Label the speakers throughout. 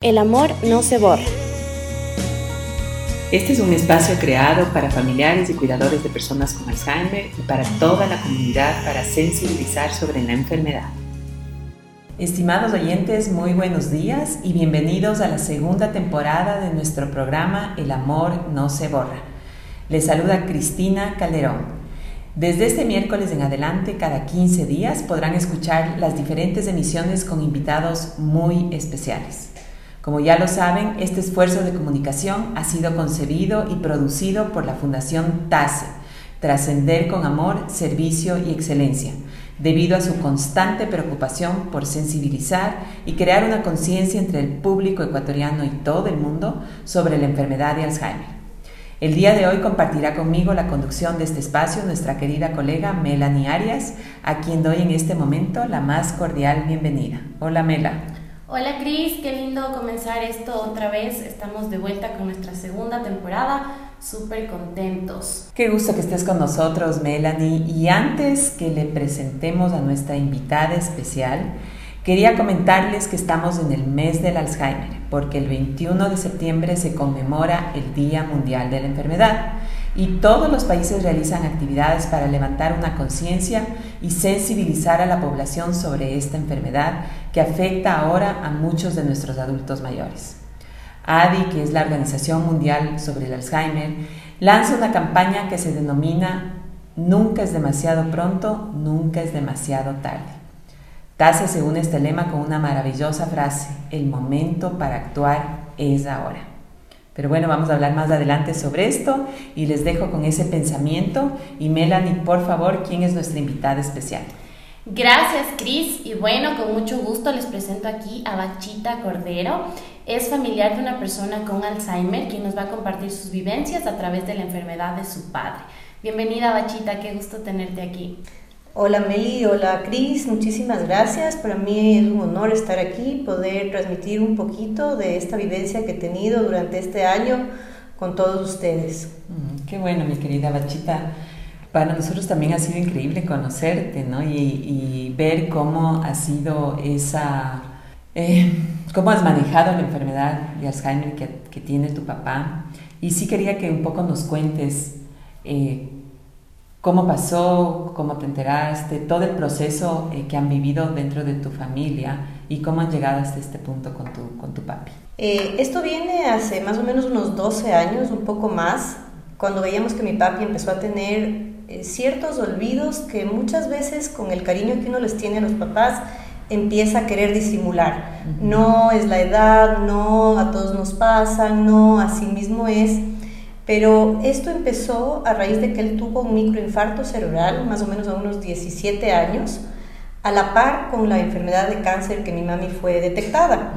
Speaker 1: El amor no se borra.
Speaker 2: Este es un espacio creado para familiares y cuidadores de personas con Alzheimer y para toda la comunidad para sensibilizar sobre la enfermedad. Estimados oyentes, muy buenos días y bienvenidos a la segunda temporada de nuestro programa El amor no se borra. Les saluda Cristina Calderón. Desde este miércoles en adelante, cada 15 días podrán escuchar las diferentes emisiones con invitados muy especiales. Como ya lo saben, este esfuerzo de comunicación ha sido concebido y producido por la Fundación TASE, Trascender con Amor, Servicio y Excelencia, debido a su constante preocupación por sensibilizar y crear una conciencia entre el público ecuatoriano y todo el mundo sobre la enfermedad de Alzheimer. El día de hoy compartirá conmigo la conducción de este espacio nuestra querida colega Melanie Arias, a quien doy en este momento la más cordial bienvenida. Hola Mela.
Speaker 1: Hola Cris, qué lindo comenzar esto otra vez. Estamos de vuelta con nuestra segunda temporada, súper contentos.
Speaker 2: Qué gusto que estés con nosotros, Melanie. Y antes que le presentemos a nuestra invitada especial, quería comentarles que estamos en el mes del Alzheimer, porque el 21 de septiembre se conmemora el Día Mundial de la Enfermedad y todos los países realizan actividades para levantar una conciencia y sensibilizar a la población sobre esta enfermedad que afecta ahora a muchos de nuestros adultos mayores. ADI, que es la Organización Mundial sobre el Alzheimer, lanza una campaña que se denomina Nunca es demasiado pronto, nunca es demasiado tarde. TASE se une este lema con una maravillosa frase, el momento para actuar es ahora. Pero bueno, vamos a hablar más adelante sobre esto y les dejo con ese pensamiento. Y Melanie, por favor, ¿quién es nuestra invitada especial?
Speaker 1: Gracias, Cris. Y bueno, con mucho gusto les presento aquí a Bachita Cordero. Es familiar de una persona con Alzheimer quien nos va a compartir sus vivencias a través de la enfermedad de su padre. Bienvenida, Bachita, qué gusto tenerte aquí.
Speaker 3: Hola Meli, hola Cris, muchísimas gracias. Para mí es un honor estar aquí, poder transmitir un poquito de esta vivencia que he tenido durante este año con todos ustedes.
Speaker 2: Mm, qué bueno, mi querida Bachita. Para nosotros también ha sido increíble conocerte, ¿no? Y, ver cómo ha sido esa, eh, cómo has manejado la enfermedad de Alzheimer que, que, tiene tu papá. Y sí quería que un poco nos cuentes eh, cómo pasó, cómo te enteraste, todo el proceso eh, que han vivido dentro de tu familia y cómo han llegado hasta este punto con tu, con tu papi.
Speaker 3: Eh, esto viene hace más o menos unos 12 años, un poco más, cuando veíamos que mi papi empezó a tener eh, ciertos olvidos que muchas veces con el cariño que uno les tiene a los papás, empieza a querer disimular. No es la edad, no a todos nos pasa, no así mismo es. Pero esto empezó a raíz de que él tuvo un microinfarto cerebral, más o menos a unos 17 años, a la par con la enfermedad de cáncer que mi mami fue detectada.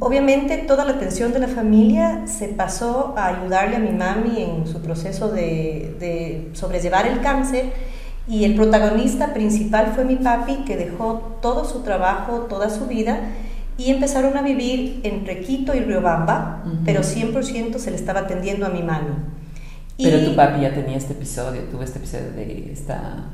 Speaker 3: Obviamente toda la atención de la familia se pasó a ayudarle a mi mami en su proceso de, de sobrellevar el cáncer y el protagonista principal fue mi papi que dejó todo su trabajo, toda su vida y empezaron a vivir entre Quito y Riobamba, pero 100% se le estaba atendiendo a mi mami.
Speaker 2: Pero tu papi ya tenía este episodio, tuvo este episodio de esta...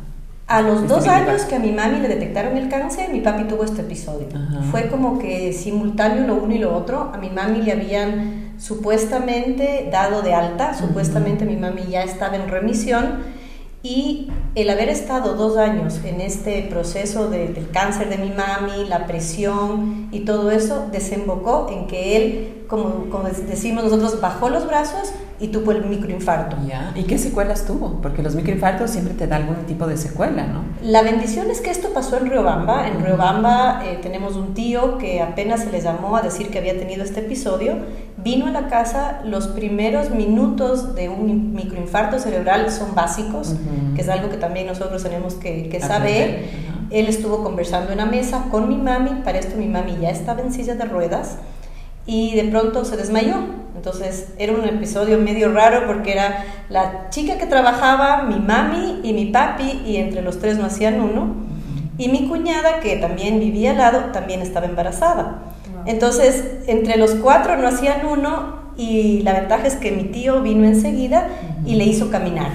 Speaker 3: A los este dos años que a mi mami le detectaron el cáncer, mi papi tuvo este episodio. Fue como que simultáneo lo uno y lo otro. A mi mami le habían supuestamente dado de alta, supuestamente mi mami ya estaba en remisión y el haber estado dos años en este proceso del cáncer de mi mami, la presión y todo eso, desembocó en que él, como, como decimos nosotros, bajó los brazos y tuvo el microinfarto.
Speaker 2: Ya. ¿Y qué secuelas tuvo? Porque los microinfartos siempre te dan algún tipo de secuela, ¿no?
Speaker 3: La bendición es que esto pasó en Riobamba. En Riobamba eh, tenemos un tío que apenas se le llamó a decir que había tenido este episodio. Vino a la casa, los primeros minutos de un microinfarto cerebral son básicos, que es algo que también nosotros tenemos que, saber. Él estuvo conversando en la mesa con mi mami, para esto mi mami ya estaba en silla de ruedas y de pronto se desmayó. Entonces era un episodio medio raro porque era la chica que trabajaba, mi mami y mi papi, y entre los tres no hacían uno. Y mi cuñada, que también vivía al lado, también estaba embarazada. Entonces, entre los cuatro no hacían uno y la ventaja es que mi tío vino enseguida y le hizo caminar.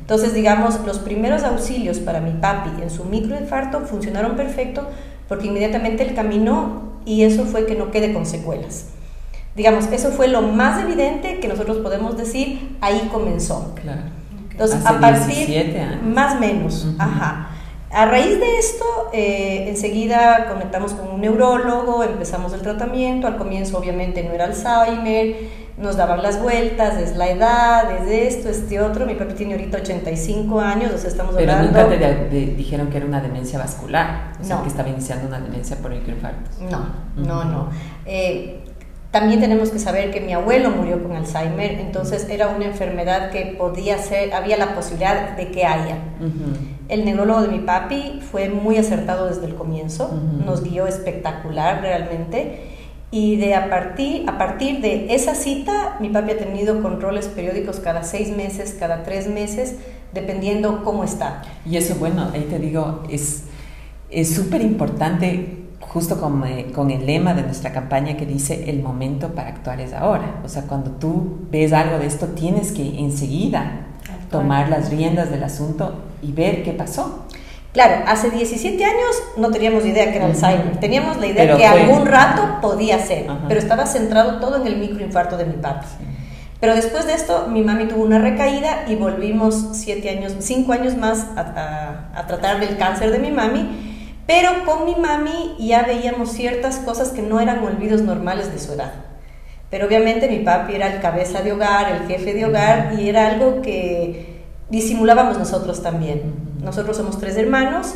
Speaker 3: Entonces, digamos, los primeros auxilios para mi papi en su microinfarto funcionaron perfecto porque inmediatamente él caminó y eso fue que no quede con secuelas. Digamos, eso fue lo más evidente que nosotros podemos decir, ahí comenzó.
Speaker 2: Claro.
Speaker 3: Entonces,
Speaker 2: Hace
Speaker 3: a partir,
Speaker 2: 17 años.
Speaker 3: más o menos,
Speaker 2: Ujú.
Speaker 3: ajá. A raíz de esto, eh, enseguida conectamos con un neurólogo, empezamos el tratamiento, al comienzo obviamente no era Alzheimer, nos daban las vueltas, es la edad, es esto, este otro, mi papi tiene ahorita 85 años, o sea, estamos
Speaker 2: Pero
Speaker 3: hablando...
Speaker 2: nunca te dijeron que era una demencia vascular, o sea,
Speaker 3: No.
Speaker 2: que estaba iniciando una demencia por microinfartos.
Speaker 3: No, no, no. Eh, también tenemos que saber que mi abuelo murió con Alzheimer, entonces era una enfermedad que podía ser, había la posibilidad de que haya. El neurólogo de mi papi fue muy acertado desde el comienzo, nos guió espectacular realmente. Y de a partir, a partir de esa cita, mi papi ha tenido controles periódicos cada seis meses, cada tres meses, dependiendo cómo está.
Speaker 2: Y eso, bueno, ahí te digo, es es súper importante, justo con, eh, con el lema de nuestra campaña que dice, el momento para actuar es ahora. O sea, cuando tú ves algo de esto, tienes que enseguida tomar las riendas del asunto y ver qué pasó.
Speaker 3: Claro, hace 17 años no teníamos idea que era. Alzheimer. Teníamos la idea
Speaker 2: Pero
Speaker 3: que
Speaker 2: fue-
Speaker 3: algún rato podía ser,
Speaker 2: Ajá.
Speaker 3: pero estaba centrado todo en el microinfarto de mi papi. Pero después de esto, mi mami tuvo una recaída y volvimos siete años, cinco años más a, a- a tratar del cáncer de mi mami. Pero con mi mami ya veíamos ciertas cosas que no eran olvidos normales de su edad. Pero obviamente mi papi era el cabeza de hogar, el jefe de hogar, y era algo que disimulábamos nosotros también. Nosotros somos tres hermanos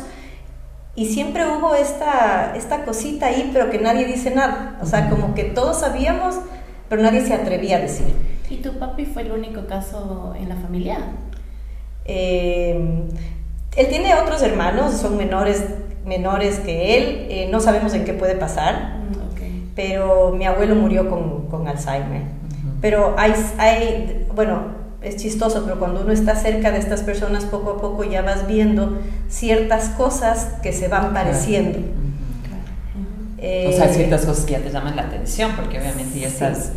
Speaker 3: y siempre hubo esta, esta cosita ahí, pero que nadie dice nada. O sea, como que todos sabíamos, pero nadie se atrevía a decir.
Speaker 1: ¿Y tu papi fue el único caso en la familia?
Speaker 3: Eh, él tiene otros hermanos, son menores, menores que él, eh, no sabemos en qué puede pasar,
Speaker 1: Mm, ok.
Speaker 3: pero mi abuelo murió con, con Alzheimer. Pero hay, hay, bueno, es chistoso, pero cuando uno está cerca de estas personas, poco a poco ya vas viendo ciertas cosas que se van pareciendo. Eh,
Speaker 2: O sea, ciertas cosas que ya te llaman la atención, porque obviamente ya
Speaker 3: Sí.
Speaker 2: estás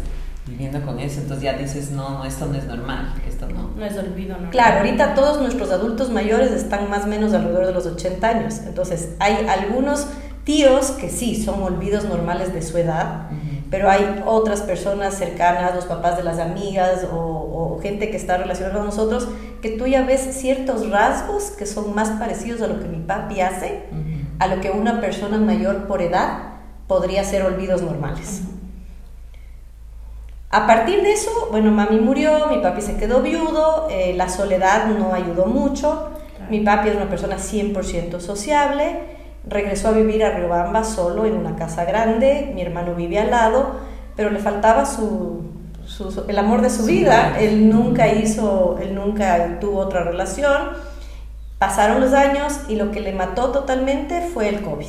Speaker 2: viviendo con eso, entonces ya dices, no, no, esto no es normal, esto no.
Speaker 1: No es olvido, ¿no?
Speaker 3: Claro, ahorita todos nuestros adultos mayores están más o menos alrededor de los 80 años. Entonces, hay algunos tíos que sí son olvidos normales de su edad, pero hay otras personas cercanas, los papás de las amigas o, o gente que está relacionada con nosotros, que tú ya ves ciertos rasgos que son más parecidos a lo que mi papi hace,
Speaker 2: Ujú.
Speaker 3: a lo que una persona mayor por edad podría ser olvidos normales. A partir de eso, bueno, mami murió, mi papi se quedó viudo, eh, la soledad no ayudó mucho,
Speaker 1: Claro.
Speaker 3: mi papi es una persona 100% sociable, regresó a vivir a Riobamba solo en una casa grande, mi hermano vive al lado, pero le faltaba su, su- el amor de su vida, él nunca hizo, él nunca tuvo otra relación, pasaron los años y lo que le mató totalmente fue el COVID.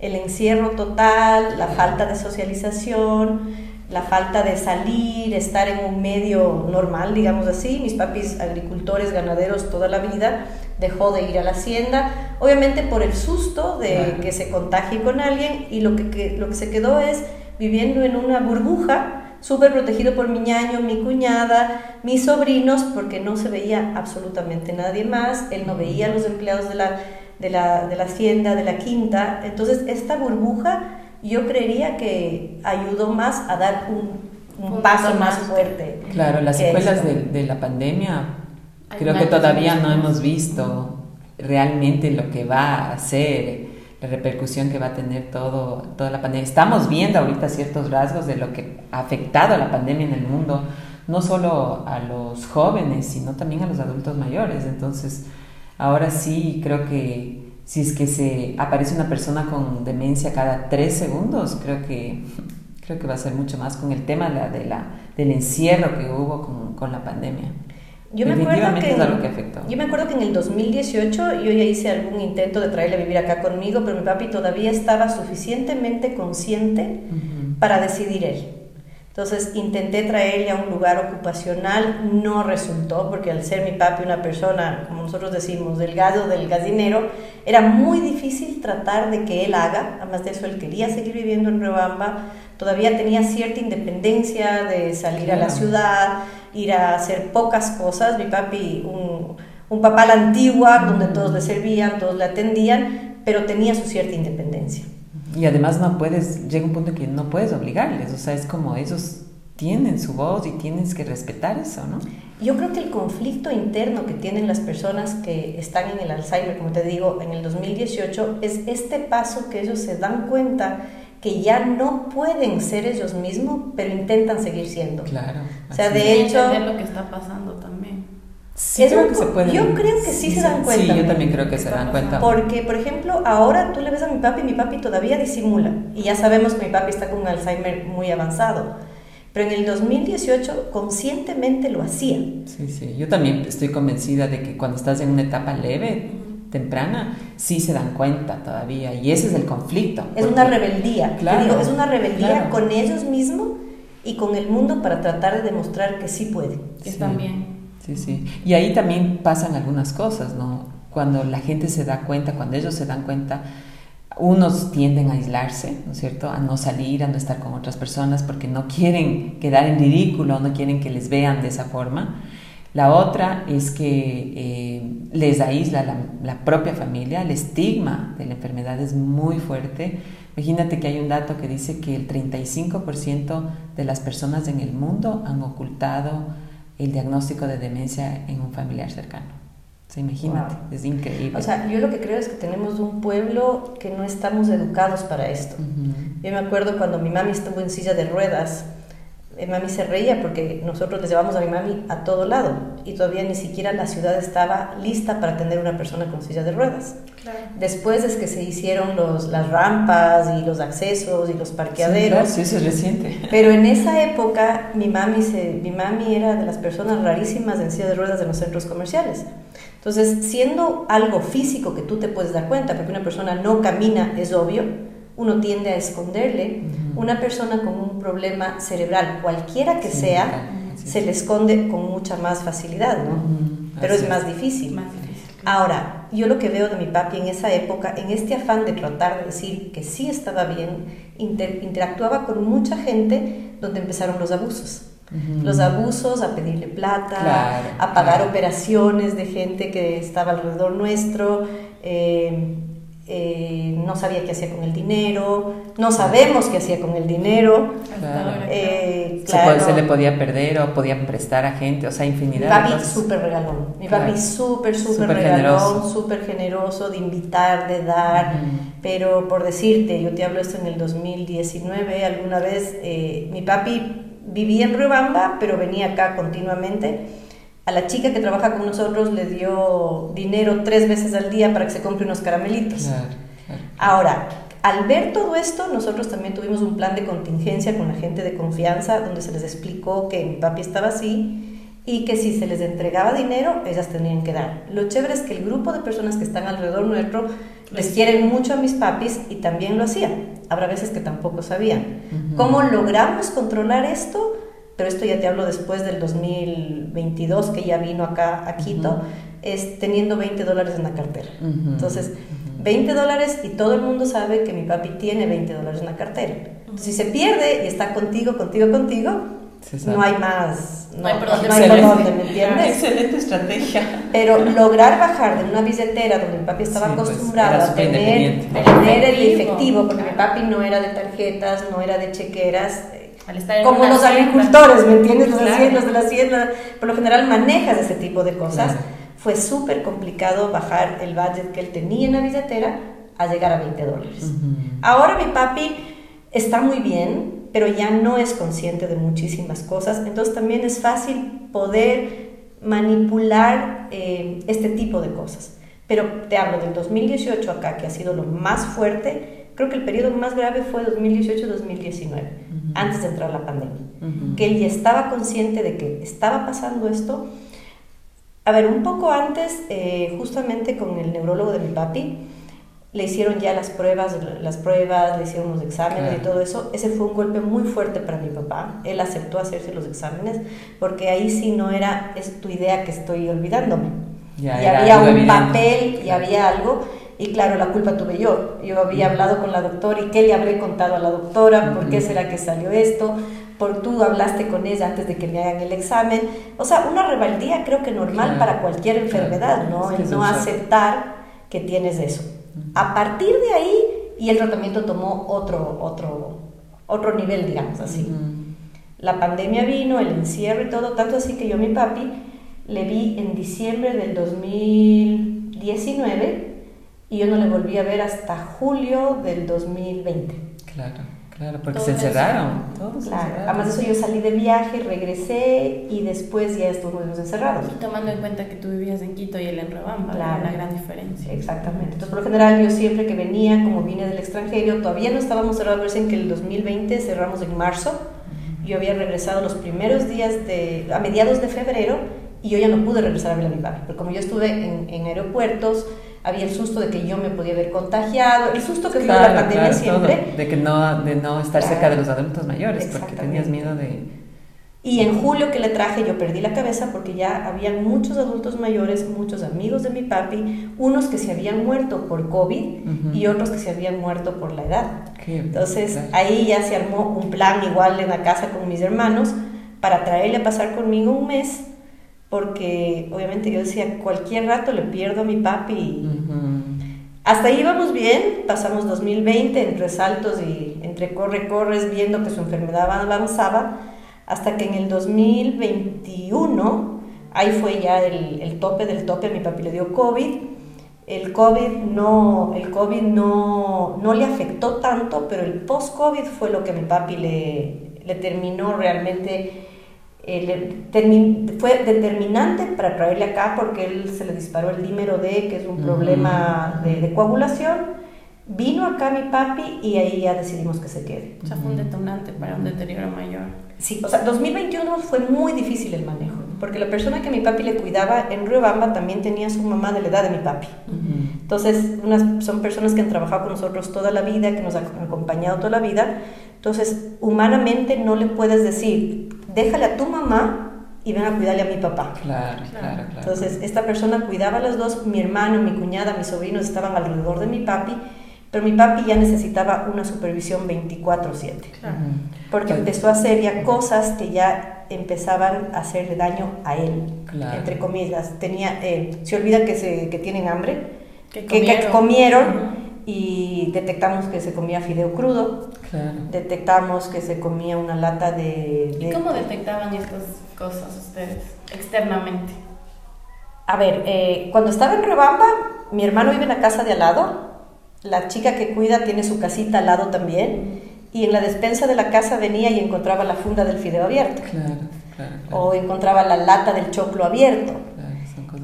Speaker 3: El encierro total, la falta de socialización, la falta de salir, estar en un medio normal, digamos así. Mis papis agricultores, ganaderos toda la vida, dejó de ir a la hacienda, obviamente por el susto de
Speaker 2: Claro.
Speaker 3: que se contagie con alguien y lo que, que- lo que se quedó es viviendo en una burbuja, súper protegido por mi ñaño, mi cuñada, mis sobrinos, porque no se veía absolutamente nadie más, él no veía a los empleados de la, de la, de la hacienda, de la quinta, entonces esta burbuja yo creería que ayudó más a dar un, paso más fuerte.
Speaker 2: Claro, las secuelas de, de la pandemia creo que todavía no hemos visto realmente lo que va a hacer, la repercusión que va a tener todo, toda la pandemia. Estamos viendo ahorita ciertos rasgos de lo que ha afectado a la pandemia en el mundo, no solo a los jóvenes, sino también a los adultos mayores. Entonces, ahora sí creo que si es que se aparece una persona con demencia cada tres segundos, creo que creo que va a ser mucho más con el tema de la, de la- del encierro que hubo con, con la pandemia.
Speaker 3: Yo me, acuerdo que,
Speaker 2: es algo que afectó.
Speaker 3: yo me acuerdo que en el 2018 yo ya hice algún intento de traerle a vivir acá conmigo, pero mi papi todavía estaba suficientemente consciente para decidir él. Entonces intenté traerle a un lugar ocupacional, no resultó, porque al ser mi papi una persona, como nosotros decimos, delgado del gallinero, era muy difícil tratar de que él haga, además de eso él quería seguir viviendo en Riobamba, todavía tenía cierta independencia de salir a la ciudad, ir a hacer pocas cosas, mi papi, un, un papá a la antigua, donde todos le servían, todos le atendían, pero tenía su cierta independencia.
Speaker 2: Y además no puedes, llega un punto en que no puedes obligarles, o sea, es como ellos tienen su voz y tienes que respetar eso, ¿no?
Speaker 3: Yo creo que el conflicto interno que tienen las personas que están en el Alzheimer, como te digo, en el 2018, es este paso que ellos se dan cuenta que ya no pueden ser ellos mismos, pero intentan seguir siendo.
Speaker 2: Claro.
Speaker 3: O sea, de hecho...
Speaker 1: Entender lo que está pasando también.
Speaker 2: Sí, creo que se puede.
Speaker 3: Yo creo que sí, se dan cuenta.
Speaker 2: Sí, yo también creo que se dan cuenta.
Speaker 3: Porque, por ejemplo, ahora tú le ves a mi papi y mi papi todavía disimula. Y ya sabemos que mi papi está con un Alzheimer muy avanzado. Pero en el 2018 conscientemente lo hacía.
Speaker 2: Sí, sí. Yo también estoy convencida de que cuando estás en una etapa leve, temprana, sí se dan cuenta todavía. Y ese es el conflicto.
Speaker 3: Es una rebeldía. Claro, es una rebeldía con ellos mismos y con el mundo para tratar de demostrar que sí pueden.
Speaker 1: Que están bien.
Speaker 2: Sí, sí. Y ahí también pasan algunas cosas, ¿no? Cuando la gente se da cuenta, cuando ellos se dan cuenta, unos tienden a aislarse, ¿no es cierto? A no salir, a no estar con otras personas porque no quieren quedar en ridículo, no quieren que les vean de esa forma. La otra es que eh, les aísla la, la, propia familia, el estigma de la enfermedad es muy fuerte. Imagínate que hay un dato que dice que el 35% de las personas en el mundo han ocultado el diagnóstico de demencia en un familiar cercano. O imagínate, es increíble.
Speaker 3: O sea, yo lo que creo es que tenemos un pueblo que no estamos educados para esto. Yo me acuerdo cuando mi mami estuvo en silla de ruedas, mi mami se reía porque nosotros les llevamos a mi mami a todo lado y todavía ni siquiera la ciudad estaba lista para tener una persona con silla de ruedas. Después es que se hicieron los, las rampas y los accesos y los parqueaderos.
Speaker 2: Sí, eso es reciente.
Speaker 3: Pero en esa época mi mami, se, mi mami era de las personas rarísimas en silla de ruedas en los centros comerciales. Entonces, siendo algo físico que tú te puedes dar cuenta, porque una persona no camina, es obvio, uno tiende a esconderle. Una persona con un problema cerebral, cualquiera que sea, se le esconde con mucha más facilidad, ¿no? Pero es, más difícil. Ahora, yo lo que veo de mi papi en esa época, en este afán de tratar de decir que sí estaba bien, interactuaba con mucha gente donde empezaron los abusos. Los abusos, a pedirle plata, a pagar operaciones de gente que estaba alrededor nuestro. Eh, eh, no sabía qué hacía con el dinero, no sabemos qué hacía con el dinero.
Speaker 2: Eh, se, le podía perder o podían prestar a gente, o sea, infinidad.
Speaker 3: Mi papi súper regalón, mi papi súper, súper regalón, súper generoso de invitar, de dar, pero por decirte, yo te hablo esto en el 2019, alguna vez eh, mi papi vivía en Riobamba, pero venía acá continuamente a la chica que trabaja con nosotros le dio dinero tres veces al día para que se compre unos caramelitos. Ahora, al ver todo esto, nosotros también tuvimos un plan de contingencia con la gente de confianza donde se les explicó que mi papi estaba así y que si se les entregaba dinero, ellas tenían que dar. Lo chévere es que el grupo de personas que están alrededor nuestro les quieren mucho a mis papis y también lo hacían. Habrá veces que tampoco sabían. ¿Cómo logramos controlar esto? Pero esto ya te hablo después del 2022 que ya vino acá a Quito, es teniendo 20 dólares en la cartera. Entonces, 20 dólares y todo el mundo sabe que mi papi tiene 20 dólares en la cartera. Entonces, si se pierde y está contigo, contigo, contigo, no hay más, no, hay por dónde, ¿me entiendes?
Speaker 2: Excelente estrategia.
Speaker 3: Pero lograr bajar de una billetera donde mi papi estaba pues, acostumbrado a tener, tener el efectivo, porque mi papi no era de tarjetas, no era de chequeras, como los agricultores, ¿me entiendes? Los, de la hacienda, por lo general manejas ese tipo de cosas. Fue súper complicado bajar el budget que él tenía en la billetera a llegar a 20 dólares. Ahora mi papi está muy bien, pero ya no es consciente de muchísimas cosas, entonces también es fácil poder manipular eh, este tipo de cosas. Pero te hablo del 2018 acá, que ha sido lo más fuerte, creo que el periodo más grave fue 2018-2019 antes de entrar la pandemia, que él ya estaba consciente de que estaba pasando esto. A ver, un poco antes, eh, justamente con el neurólogo de mi papi, le hicieron ya las pruebas, las pruebas, le hicieron los exámenes y todo eso. Ese fue un golpe muy fuerte para mi papá. Él aceptó hacerse los exámenes porque ahí sí no era, es tu idea que estoy olvidándome. Ya y había un papel y había algo y claro, la culpa tuve yo. Yo había hablado con la doctora y qué le habré contado a la doctora, por qué será que salió esto, por tú hablaste con ella antes de que me hagan el examen. O sea, una rebeldía creo que normal para cualquier enfermedad, ¿no? El no aceptar que tienes eso. A partir de ahí y el tratamiento tomó otro, otro, otro nivel, digamos así. La pandemia vino, el encierro y todo, tanto así que yo a mi papi le vi en diciembre del 2019 y yo no le volví a ver hasta julio del 2020.
Speaker 2: Claro. Claro, porque se encerraron. Todos
Speaker 3: claro. Además de eso yo salí de viaje, regresé y después ya estuvimos encerrados.
Speaker 1: Y tomando en cuenta que tú vivías en Quito y él en Rebamba, claro. una gran diferencia.
Speaker 3: Exactamente. Entonces, por lo general, yo siempre que venía, como vine del extranjero, todavía no estábamos cerrados, en que el 2020 cerramos en marzo. Yo había regresado los primeros días de, a mediados de febrero y yo ya no pude regresar a ver a mi padre, porque como yo estuve en, en aeropuertos, había el susto de que yo me podía haber contagiado, el susto que claro, la pandemia siempre.
Speaker 2: de que no, de no estar cerca de los adultos mayores, porque tenías miedo de...
Speaker 3: Y en julio que le traje yo perdí la cabeza porque ya habían muchos adultos mayores, muchos amigos de mi papi, unos que se habían muerto por COVID y otros que se habían muerto por la edad. Entonces ahí ya se armó un plan igual en la casa con mis hermanos para traerle a pasar conmigo un mes porque obviamente yo decía, cualquier rato le pierdo a mi papi. Hasta ahí íbamos bien, pasamos 2020 entre saltos y entre corre, corres, viendo que su enfermedad avanzaba, hasta que en el 2021, ahí fue ya el, el tope del tope, mi papi le dio COVID. El COVID, no, el COVID no, no le afectó tanto, pero el post-COVID fue lo que a mi papi le, le terminó realmente fue determinante para traerle acá porque él se le disparó el dímero D, que es un problema de, coagulación. Vino acá mi papi y ahí ya decidimos que se quede.
Speaker 1: O sea, fue un detonante para un deterioro mayor.
Speaker 3: Sí, o sea, 2021 fue muy difícil el manejo, porque la persona que mi papi le cuidaba en Riobamba también tenía su mamá de la edad de mi papi. Entonces, unas, son personas que han trabajado con nosotros toda la vida, que nos han acompañado toda la vida. Entonces, humanamente no le puedes decir, déjale a tu mamá y ven a cuidarle a mi papá.
Speaker 2: Claro, claro, claro.
Speaker 3: Entonces, esta persona cuidaba a las dos, mi hermano, mi cuñada, mis sobrinos estaban alrededor de mi papi, pero mi papi ya necesitaba una supervisión 24/7. Claro. Porque empezó a hacer ya cosas que ya empezaban a hacerle daño a él, entre comillas. Tenía, eh, se olvida que, se, que tienen hambre, que comieron, que, comieron y detectamos que se comía fideo crudo, detectamos que se comía una lata de,
Speaker 1: ¿Y cómo detectaban estas cosas ustedes externamente?
Speaker 3: A ver, eh, cuando estaba en Rebamba, mi hermano vive en la casa de al lado, la chica que cuida tiene su casita al lado también, y en la despensa de la casa venía y encontraba la funda del fideo abierto, o encontraba la lata del choclo abierto.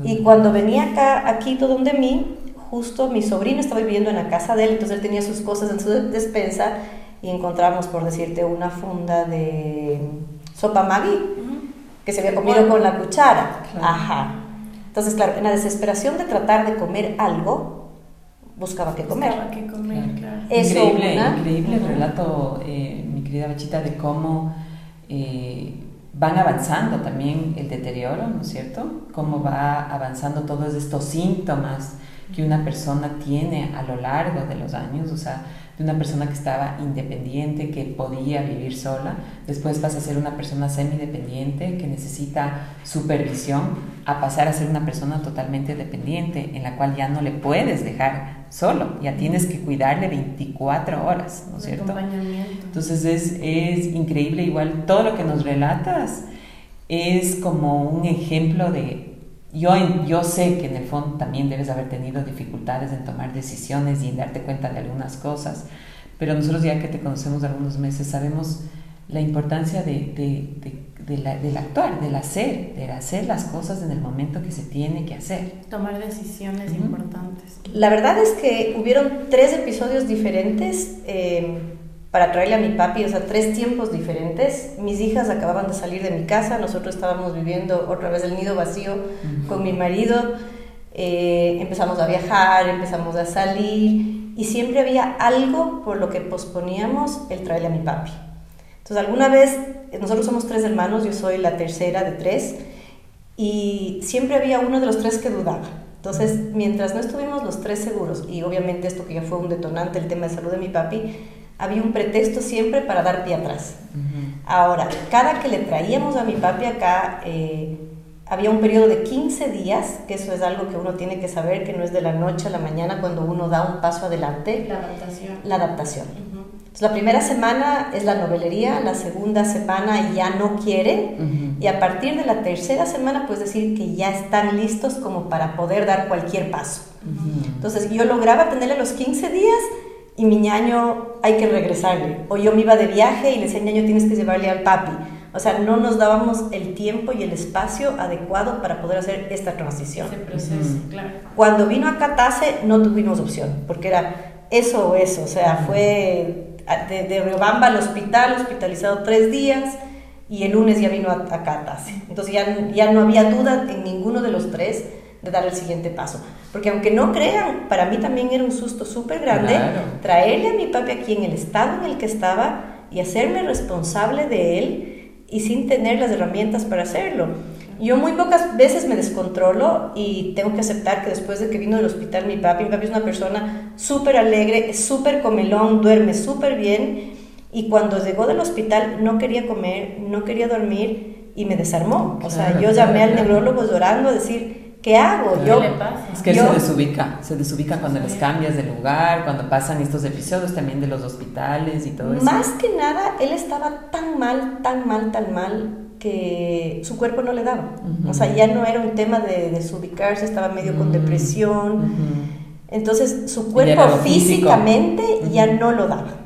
Speaker 3: y cuando venía acá, aquí todo donde mí, justo mi sobrino estaba viviendo en la casa de él, entonces él tenía sus cosas en su despensa y encontramos, por decirte, una funda de sopa Maggi que se había comido con la cuchara. Ajá. Entonces, claro, en la desesperación de tratar de comer algo, buscaba qué comer.
Speaker 1: Buscaba qué comer, claro.
Speaker 2: increíble, increíble el relato, eh, mi querida Bachita, de cómo eh, van avanzando también el deterioro, ¿no es cierto? Cómo va avanzando todos estos síntomas que una persona tiene a lo largo de los años, o sea, de una persona que estaba independiente, que podía vivir sola, después vas a ser una persona semidependiente que necesita supervisión, a pasar a ser una persona totalmente dependiente, en la cual ya no le puedes dejar solo, ya tienes que cuidarle 24 horas, ¿no es cierto? Entonces es, es increíble, igual todo lo que nos relatas es como un ejemplo de yo, yo sé que en el fondo también debes haber tenido dificultades en tomar decisiones y en darte cuenta de algunas cosas, pero nosotros ya que te conocemos algunos meses sabemos la importancia de, de, de, la, del actuar, del hacer, de hacer las cosas en el momento que se tiene que hacer.
Speaker 1: Tomar decisiones importantes.
Speaker 3: La verdad es que hubieron tres episodios diferentes. Eh, para traerle a mi papi, o sea, tres tiempos diferentes. Mis hijas acababan de salir de mi casa, nosotros estábamos viviendo otra vez el nido vacío con mi marido. Eh, empezamos a viajar, empezamos a salir y siempre había algo por lo que posponíamos el traerle a mi papi. Entonces, alguna vez, nosotros somos tres hermanos, yo soy la tercera de tres, y siempre había uno de los tres que dudaba. Entonces, mientras no estuvimos los tres seguros, y obviamente esto que ya fue un detonante, el tema de salud de mi papi, había un pretexto siempre para dar pie atrás. Ahora, cada que le traíamos a mi papi acá, eh, había un periodo de 15 días, que eso es algo que uno tiene que saber, que no es de la noche a la mañana cuando uno da un paso adelante.
Speaker 1: La adaptación.
Speaker 3: La adaptación. Entonces, la primera semana es la novelería, la segunda semana ya no quieren y a partir de la tercera semana puedes decir que ya están listos como para poder dar cualquier paso. Entonces yo lograba tenerle los 15 días y mi ñaño hay que regresarle. O yo me iba de viaje y le decía, ñaño, tienes que llevarle al papi. O sea, no nos dábamos el tiempo y el espacio adecuado para poder hacer esta transición.
Speaker 1: proceso, claro.
Speaker 3: Cuando vino a Catase no tuvimos opción, porque era eso o eso. O sea, fue de, de Riobamba al hospital, hospitalizado tres días, y el lunes ya vino a, a. Entonces ya, ya no había duda en ninguno de los tres de dar el siguiente paso. Porque aunque no crean, para mí también era un susto súper grande traerle a mi papi aquí en el estado en el que estaba y hacerme responsable de él y sin tener las herramientas para hacerlo. Yo muy pocas veces me descontrolo y tengo que aceptar que después de que vino del hospital mi papi, mi papi es una persona súper alegre, súper comelón, duerme súper bien y cuando llegó del hospital no quería comer, no quería dormir y me desarmó. o sea, yo llamé al neurólogo llorando a decir, ¿Qué hago?
Speaker 2: Yo, es que él se desubica, se desubica cuando les cambias de lugar, cuando pasan estos episodios también de los hospitales y todo eso.
Speaker 3: Más que nada, él estaba tan mal, tan mal, tan mal que su cuerpo no le daba. O sea, ya no era un tema de desubicarse, estaba medio con depresión. Entonces, su cuerpo físicamente ya no lo daba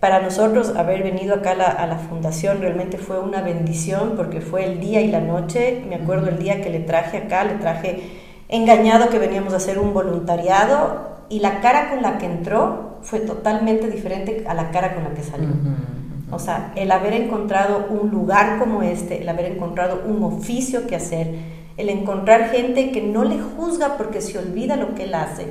Speaker 3: para nosotros haber venido acá a la, fundación realmente fue una bendición porque fue el día y la noche. Me acuerdo el día que le traje acá, le traje engañado que veníamos a hacer un voluntariado y la cara con la que entró fue totalmente diferente a la cara con la que salió. O sea, el haber encontrado un lugar como este, el haber encontrado un oficio que hacer, el encontrar gente que no le juzga porque se olvida lo que él hace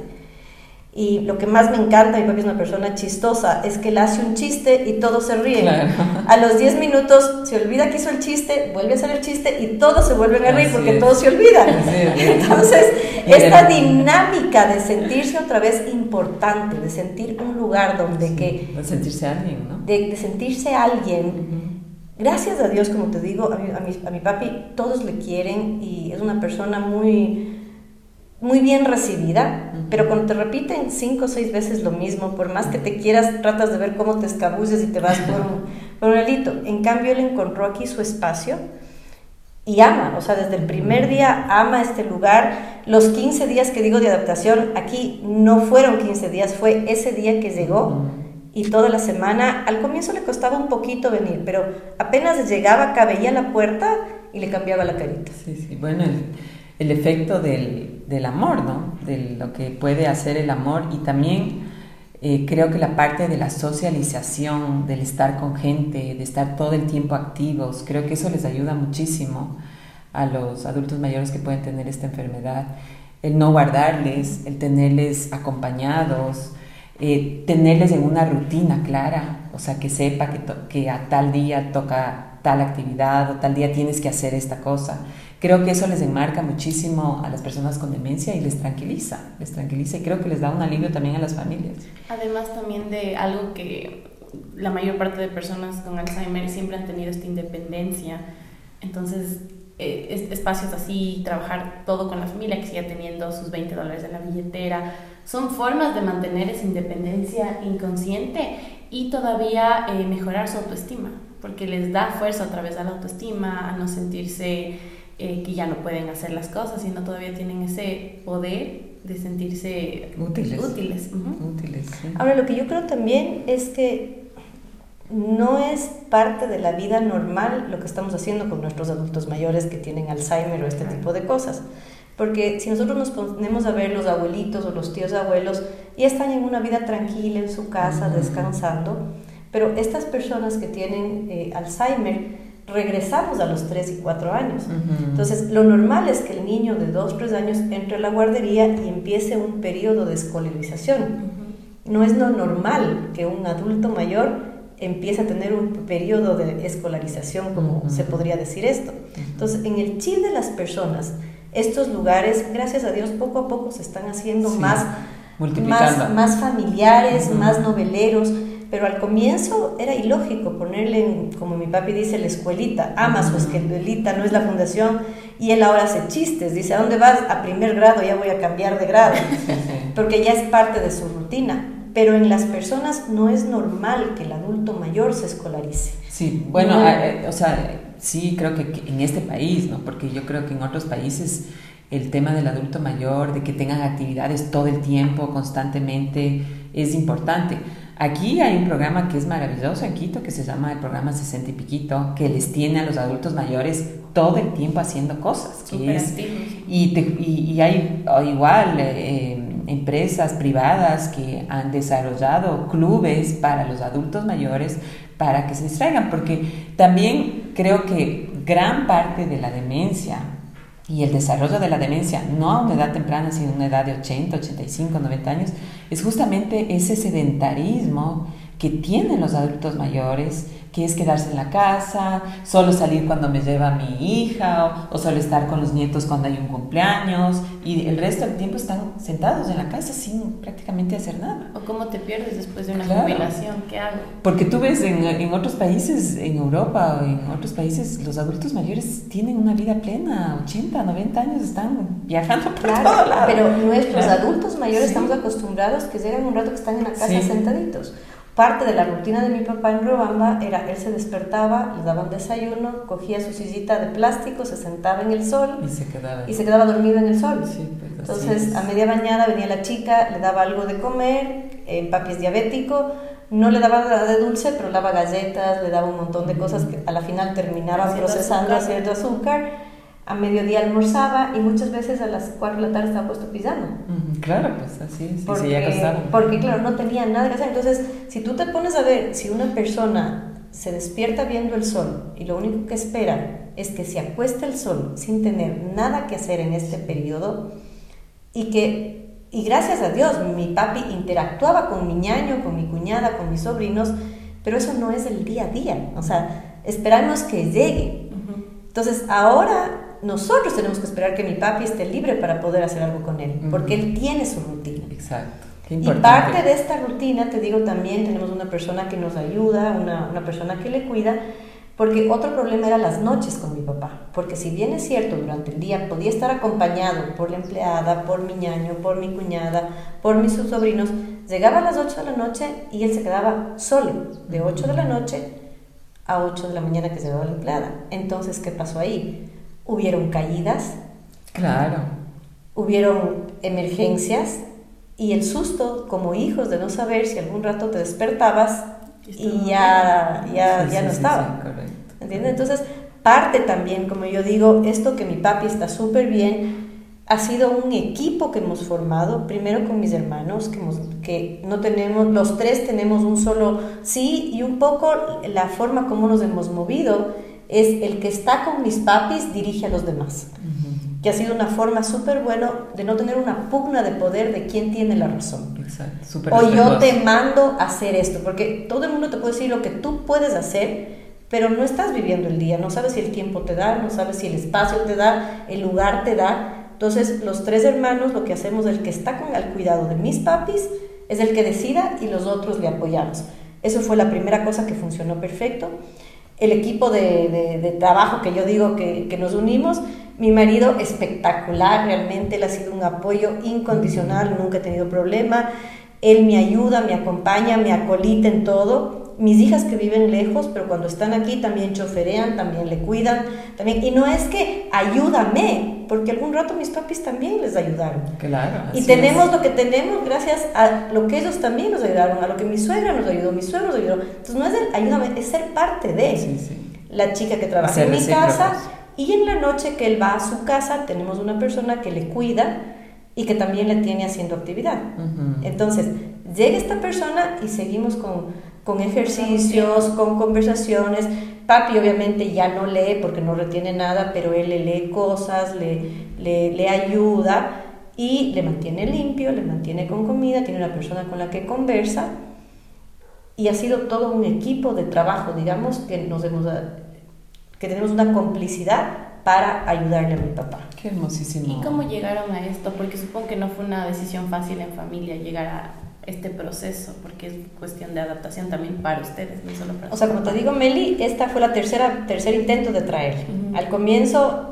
Speaker 3: y lo que más me encanta, mi papi es una persona chistosa, es que él hace un chiste y todos se ríen. A los 10 minutos se olvida que hizo el chiste, vuelve a hacer el chiste y todos se vuelven a reír porque todos se olvidan. Entonces, esta dinámica de sentirse otra vez importante, de sentir un lugar donde que...
Speaker 2: De sentirse alguien, ¿no?
Speaker 3: De, sentirse alguien. Gracias a Dios, como te digo, a mi, a, mi, a mi papi todos le quieren y es una persona muy muy bien recibida, pero cuando te repiten cinco o seis veces lo mismo, por más que te quieras, tratas de ver cómo te escabulles y te vas por un, por un En cambio, él encontró aquí su espacio y ama, o sea, desde el primer día ama este lugar. Los 15 días que digo de adaptación, aquí no fueron 15 días, fue ese día que llegó y toda la semana. Al comienzo le costaba un poquito venir, pero apenas llegaba acá, veía la puerta y le cambiaba la carita.
Speaker 2: Sí, sí, bueno el efecto del, del, amor, ¿no? De lo que puede hacer el amor y también eh, creo que la parte de la socialización, del estar con gente, de estar todo el tiempo activos, creo que eso les ayuda muchísimo a los adultos mayores que pueden tener esta enfermedad. El no guardarles, el tenerles acompañados, eh, tenerles en una rutina clara, o sea, que sepa que, que a tal día toca tal actividad o tal día tienes que hacer esta cosa Creo que eso les enmarca muchísimo a las personas con demencia y les tranquiliza, les tranquiliza y creo que les da un alivio también a las familias.
Speaker 1: Además también de algo que la mayor parte de personas con Alzheimer siempre han tenido esta independencia, entonces eh, espacios así, trabajar todo con la familia que siga teniendo sus 20 dólares en la billetera, son formas de mantener esa independencia inconsciente y todavía eh, mejorar su autoestima, porque les da fuerza a través de la autoestima, a no sentirse eh, que ya no pueden hacer las cosas, sino todavía tienen ese poder de sentirse útiles. útiles.
Speaker 3: Ahora, lo que yo creo también es que no es parte de la vida normal lo que estamos haciendo con nuestros adultos mayores que tienen Alzheimer o este tipo de cosas. Porque si nosotros nos ponemos a ver los abuelitos o los tíos abuelos, ya están en una vida tranquila en su casa, descansando, pero estas personas que tienen eh, Alzheimer, regresamos a los 3 y 4 años. Entonces, lo normal es que el niño de 2, 3 años entre a la guardería y empiece un periodo de escolarización. No es lo normal que un adulto mayor empiece a tener un periodo de escolarización, como se podría decir esto. Entonces, en el chip de las personas, estos lugares, gracias a Dios, poco a poco se están haciendo más, más, más familiares, más noveleros pero al comienzo era ilógico ponerle, como mi papi dice, la escuelita, ama su escuelita, no es la fundación, y él ahora hace chistes, dice, ¿a dónde vas? A primer grado, ya voy a cambiar de grado, porque ya es parte de su rutina. Pero en las personas no es normal que el adulto mayor se escolarice.
Speaker 2: Sí, bueno, eh, o sea, sí creo que en este país, ¿no? Porque yo creo que en otros países el tema del adulto mayor, de que tengan actividades todo el tiempo, constantemente, es importante. Aquí hay un programa que es maravilloso en Quito, que se llama el programa 60 y Piquito, que les tiene a los adultos mayores todo el tiempo haciendo cosas. Que es, y, y, hay igual eh, empresas privadas que han desarrollado clubes para los adultos mayores para que se distraigan, porque también creo que gran parte de la demencia y el desarrollo de la demencia, no a una edad temprana, sino a una edad de 80, 85, 90 años, es justamente ese sedentarismo que tienen los adultos mayores que es quedarse en la casa, solo salir cuando me lleva mi hija o, solo estar con los nietos cuando hay un cumpleaños y el resto del tiempo están sentados en la casa sin prácticamente hacer nada.
Speaker 1: ¿O cómo te pierdes después de una jubilación? ¿Qué hago?
Speaker 2: Porque tú ves en, en, otros países, en Europa o en otros países, los adultos mayores tienen una vida plena, 80, 90 años están viajando por claro, todo lado.
Speaker 3: Pero nuestros adultos mayores estamos acostumbrados que llegan un rato que están en la casa sentaditos. Parte de la rutina de mi papá en Robamba era, él se despertaba, le daban desayuno, cogía su sillita de plástico, se sentaba en el sol
Speaker 2: y se quedaba,
Speaker 3: y se quedaba dormido en el sol. Pues, Entonces, a media mañana venía la chica, le daba algo de comer, eh, papi es diabético, no le daba nada de dulce, pero le daba galletas, le daba un montón de cosas que a la final terminaba procesando cierto azúcar a mediodía almorzaba y muchas veces a las 4 de la tarde estaba puesto pisando.
Speaker 2: Claro, pues así es.
Speaker 3: Porque, porque claro, no tenía nada que hacer. Entonces, si tú te pones a ver, si una persona se despierta viendo el sol y lo único que espera es que se acueste el sol sin tener nada que hacer en este periodo y que, y gracias a Dios, mi papi interactuaba con mi ñaño, con mi cuñada, con mis sobrinos, pero eso no es el día a día. O sea, esperamos que llegue. Entonces, ahora nosotros tenemos que esperar que mi papi esté libre para poder hacer algo con él, porque él tiene su rutina.
Speaker 2: Exacto.
Speaker 3: Y parte de esta rutina, te digo también, tenemos una persona que nos ayuda, una, una persona que le cuida, porque otro problema era las noches con mi papá, porque si bien es cierto, durante el día podía estar acompañado por la empleada, por mi ñaño, por mi cuñada, por mis sobrinos, llegaba a las 8 de la noche y él se quedaba solo, de 8 de la noche a 8 de la mañana que se llegaba la empleada. Entonces, ¿qué pasó ahí? Hubieron caídas.
Speaker 2: Claro.
Speaker 3: Hubieron emergencias y el susto como hijos de no saber si algún rato te despertabas y ya, ya, ya no estaba. ¿Entiendes? Entonces, parte también, como yo digo, esto que mi papi está súper bien, ha sido un equipo que hemos formado, primero con mis hermanos, que, que no tenemos, los tres tenemos un solo sí y un poco la forma como nos hemos movido es el que está con mis papis dirige a los demás. Que ha sido una forma súper buena de no tener una pugna de poder de quién tiene la razón.
Speaker 2: Exacto,
Speaker 3: o yo te mando a hacer esto, porque todo el mundo te puede decir lo que tú puedes hacer, pero no estás viviendo el día, no sabes si el tiempo te da, no sabes si el espacio te da, el lugar te da. Entonces, los tres hermanos lo que hacemos, el que está con el cuidado de mis papis, es el que decida y los otros le apoyamos. Eso fue la primera cosa que funcionó perfecto el equipo de, de, trabajo que yo digo que, que, nos unimos, mi marido espectacular, realmente él ha sido un apoyo incondicional, nunca he tenido problema, él me ayuda, me acompaña, me acolita en todo. Mis hijas que viven lejos, pero cuando están aquí también choferean, también le cuidan, también y no es que ayúdame, porque algún rato mis papis también les ayudaron.
Speaker 2: Claro.
Speaker 3: Y tenemos lo que tenemos gracias a lo que ellos también nos ayudaron, a lo que mi suegra nos ayudó, mi suegro nos ayudó. Entonces no es el ayúdame, es ser parte de
Speaker 2: sí, sí.
Speaker 3: la chica que trabaja en mi casa y en la noche que él va a su casa tenemos una persona que le cuida y que también le tiene haciendo actividad. Entonces, llega esta persona y seguimos con, con ejercicios, con conversaciones. Papi obviamente ya no lee porque no retiene nada, pero él le lee cosas, le, le, le ayuda y le mantiene limpio, le mantiene con comida, tiene una persona con la que conversa y ha sido todo un equipo de trabajo, digamos, que, nos hemos, que tenemos una complicidad para ayudarle a mi papá.
Speaker 2: Qué hermosísimo.
Speaker 1: ¿Y cómo llegaron a esto? Porque supongo que no fue una decisión fácil en familia llegar a este proceso? Porque es cuestión de adaptación también para ustedes, no solo para
Speaker 3: O sea, como te digo, Meli, esta fue la tercera, tercer intento de traer. Al comienzo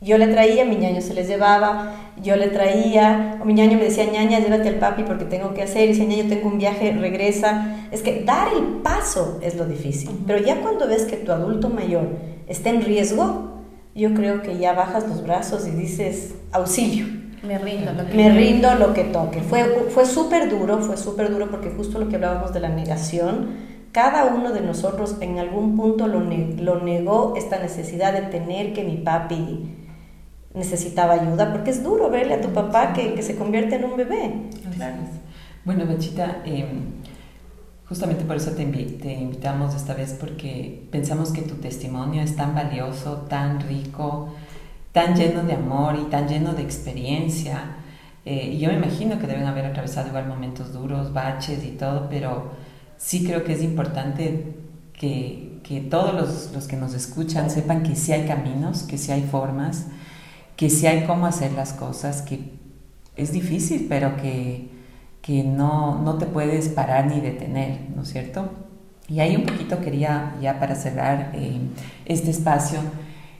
Speaker 3: yo le traía, mi ñaño se les llevaba, yo le traía, o mi ñaño me decía, ñaña, llévate al papi porque tengo que hacer, y decía, ñaño, tengo un viaje, regresa. Es que dar el paso es lo difícil, pero ya cuando ves que tu adulto mayor está en riesgo, yo creo que ya bajas los brazos y dices, auxilio.
Speaker 1: Me rindo lo que
Speaker 3: Me rindo lo que toque. Fue, fue súper duro, fue súper duro porque justo lo que hablábamos de la negación, cada uno de nosotros en algún punto lo, lo negó esta necesidad de tener que mi papi necesitaba ayuda, porque es duro verle a tu papá que, que se convierte en un bebé.
Speaker 2: Claro. Bueno, Bachita, em, justamente por eso te, te, invitamos esta vez, porque pensamos que tu testimonio es tan valioso, tan rico, tan lleno de amor y tan lleno de experiencia. Eh, y yo me imagino que deben haber atravesado igual momentos duros, baches y todo, pero sí creo que es importante que, que todos los, los, que nos escuchan sepan que sí hay caminos, que sí hay formas que sí hay cómo hacer las cosas, que es difícil, pero que, que no, no, te puedes parar ni detener, ¿no es cierto? Y ahí un poquito quería, ya para cerrar eh, este espacio,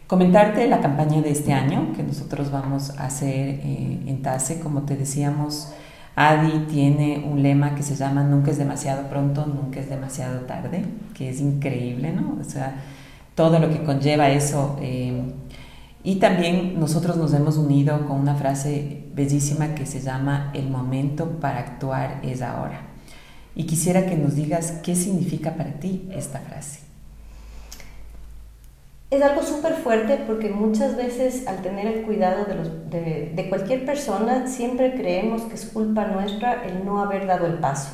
Speaker 2: comentarte la campaña de este año que nosotros vamos a hacer eh, en TASE. Como te decíamos, Adi tiene un lema que se llama Nunca es demasiado pronto, nunca es demasiado tarde, que es increíble, ¿no? O sea, todo lo que conlleva eso. Eh, y también nosotros nos hemos unido con una frase bellísima que se llama El momento para actuar es ahora. Y quisiera que nos digas qué significa para ti esta frase.
Speaker 3: Es algo súper fuerte porque muchas veces al tener el cuidado de, los, de, cualquier persona siempre creemos que es culpa nuestra el no haber dado el paso.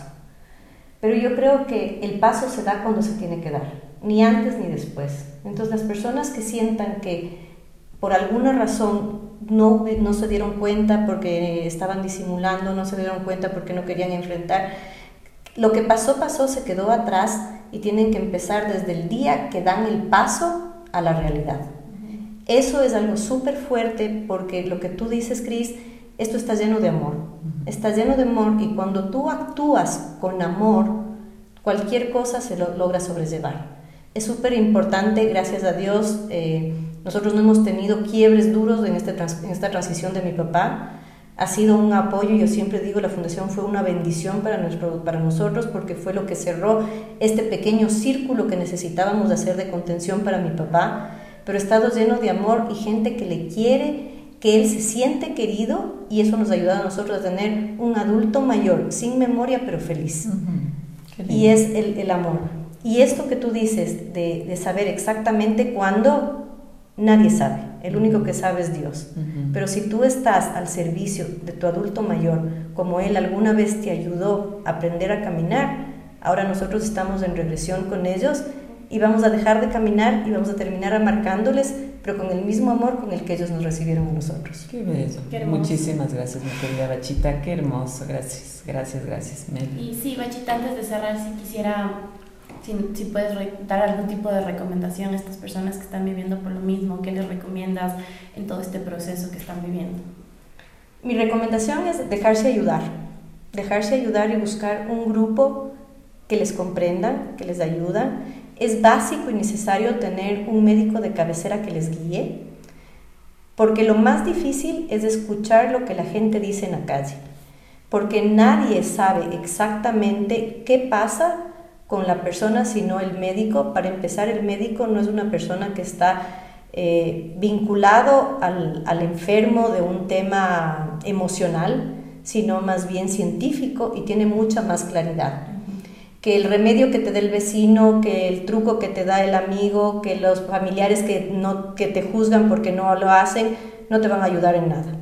Speaker 3: Pero yo creo que el paso se da cuando se tiene que dar, ni antes ni después. Entonces las personas que sientan que por alguna razón no, no se dieron cuenta porque estaban disimulando, no se dieron cuenta porque no querían enfrentar. Lo que pasó, pasó, se quedó atrás y tienen que empezar desde el día que dan el paso a la realidad. Eso es algo súper fuerte porque lo que tú dices, Cris, esto está lleno de amor. Está lleno de amor y cuando tú actúas con amor, cualquier cosa se lo logra sobrellevar. Es súper importante, gracias a Dios. Eh, nosotros no hemos tenido quiebres duros en, este en esta transición de mi papá. Ha sido un apoyo, yo siempre digo, la fundación fue una bendición para, nuestro, para nosotros porque fue lo que cerró este pequeño círculo que necesitábamos hacer de contención para mi papá, pero estado lleno de amor y gente que le quiere, que él se siente querido y eso nos ayuda a nosotros a tener un adulto mayor, sin memoria pero feliz. Y es el, el, amor. Y esto que tú dices de, de saber exactamente cuándo Nadie sabe, el único que sabe es Dios. Pero si tú estás al servicio de tu adulto mayor, como Él alguna vez te ayudó a aprender a caminar, ahora nosotros estamos en regresión con ellos y vamos a dejar de caminar y vamos a terminar amarcándoles, pero con el mismo amor con el que ellos nos recibieron a nosotros.
Speaker 2: Qué bello. Muchísimas gracias, mi querida Bachita. Qué hermoso. Gracias, gracias, gracias, Mel.
Speaker 1: Y sí, Bachita, antes de cerrar, si quisiera si, puedes dar algún tipo de recomendación a estas personas que están viviendo por lo mismo, ¿qué les recomiendas en todo este proceso que están viviendo?
Speaker 3: Mi recomendación es dejarse ayudar, dejarse ayudar y buscar un grupo que les comprenda, que les ayuda. Es básico y necesario tener un médico de cabecera que les guíe, porque lo más difícil es escuchar lo que la gente dice en la calle, porque nadie sabe exactamente qué pasa con la persona, sino el médico. Para empezar, el médico no es una persona que está eh, vinculado al, al, enfermo de un tema emocional, sino más bien científico y tiene mucha más claridad. Que el remedio que te da el vecino, que el truco que te da el amigo, que los familiares que, no, que te juzgan porque no lo hacen, no te van a ayudar en nada.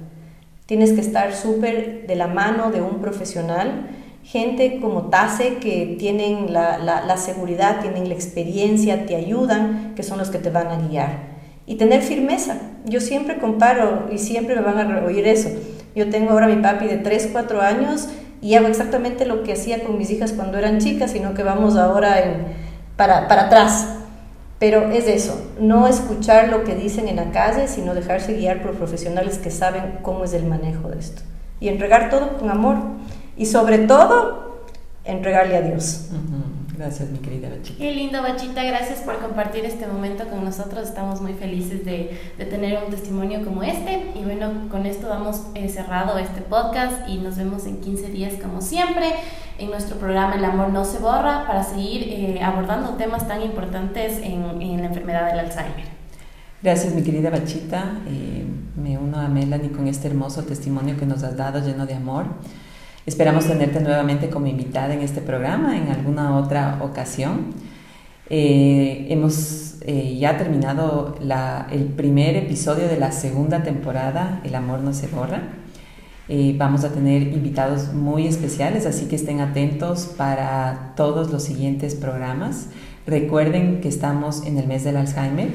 Speaker 3: Tienes que estar súper de la mano de un profesional gente como Tase que tienen la, la, seguridad, tienen la experiencia, te ayudan, que son los que te van a guiar. Y tener firmeza. Yo siempre comparo y siempre me van a oír eso. Yo tengo ahora mi papi de 3, 4 años y hago exactamente lo que hacía con mis hijas cuando eran chicas, sino que vamos ahora para, para atrás. Pero es eso, no escuchar lo que dicen en la calle, sino dejarse guiar por profesionales que saben cómo es el manejo de esto. Y entregar todo con amor. Y sobre todo, entregarle a Dios.
Speaker 2: Gracias, mi querida Bachita.
Speaker 1: Qué lindo, Bachita. Gracias por compartir este momento con nosotros. Estamos muy felices de, de tener un testimonio como este. Y bueno, con esto damos eh, cerrado este podcast y nos vemos en 15 días como siempre en nuestro programa El amor no se borra para seguir eh, abordando temas tan importantes en, en, la enfermedad del Alzheimer.
Speaker 2: Gracias, mi querida Bachita. Eh, me uno a Melanie con este hermoso testimonio que nos has dado lleno de amor. Esperamos tenerte nuevamente como invitada en este programa en alguna otra ocasión. Eh, hemos eh, ya terminado la, el primer episodio de la segunda temporada, El amor no se borra. Eh, vamos a tener invitados muy especiales, así que estén atentos para todos los siguientes programas. Recuerden que estamos en el mes del Alzheimer,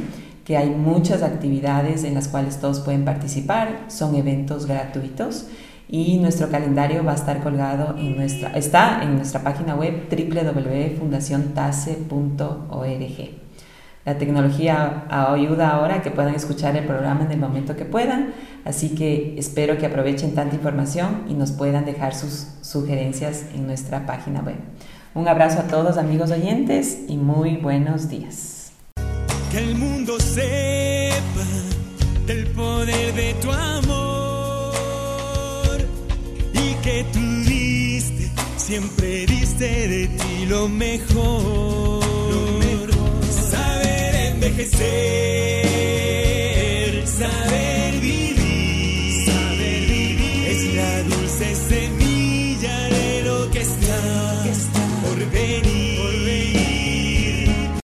Speaker 2: que hay muchas actividades en las cuales todos pueden participar, son eventos gratuitos y nuestro calendario va a estar colgado en nuestra, está en nuestra página web www.fundaciontase.org. La tecnología ayuda ahora a que puedan escuchar el programa en el momento que puedan, así que espero que aprovechen tanta información y nos puedan dejar sus sugerencias en nuestra página web. Un abrazo a todos amigos oyentes y muy buenos días.
Speaker 4: Que el mundo sepa del poder de tu amor que tú diste, siempre diste de ti lo mejor. Lo mejor. Saber envejecer, saber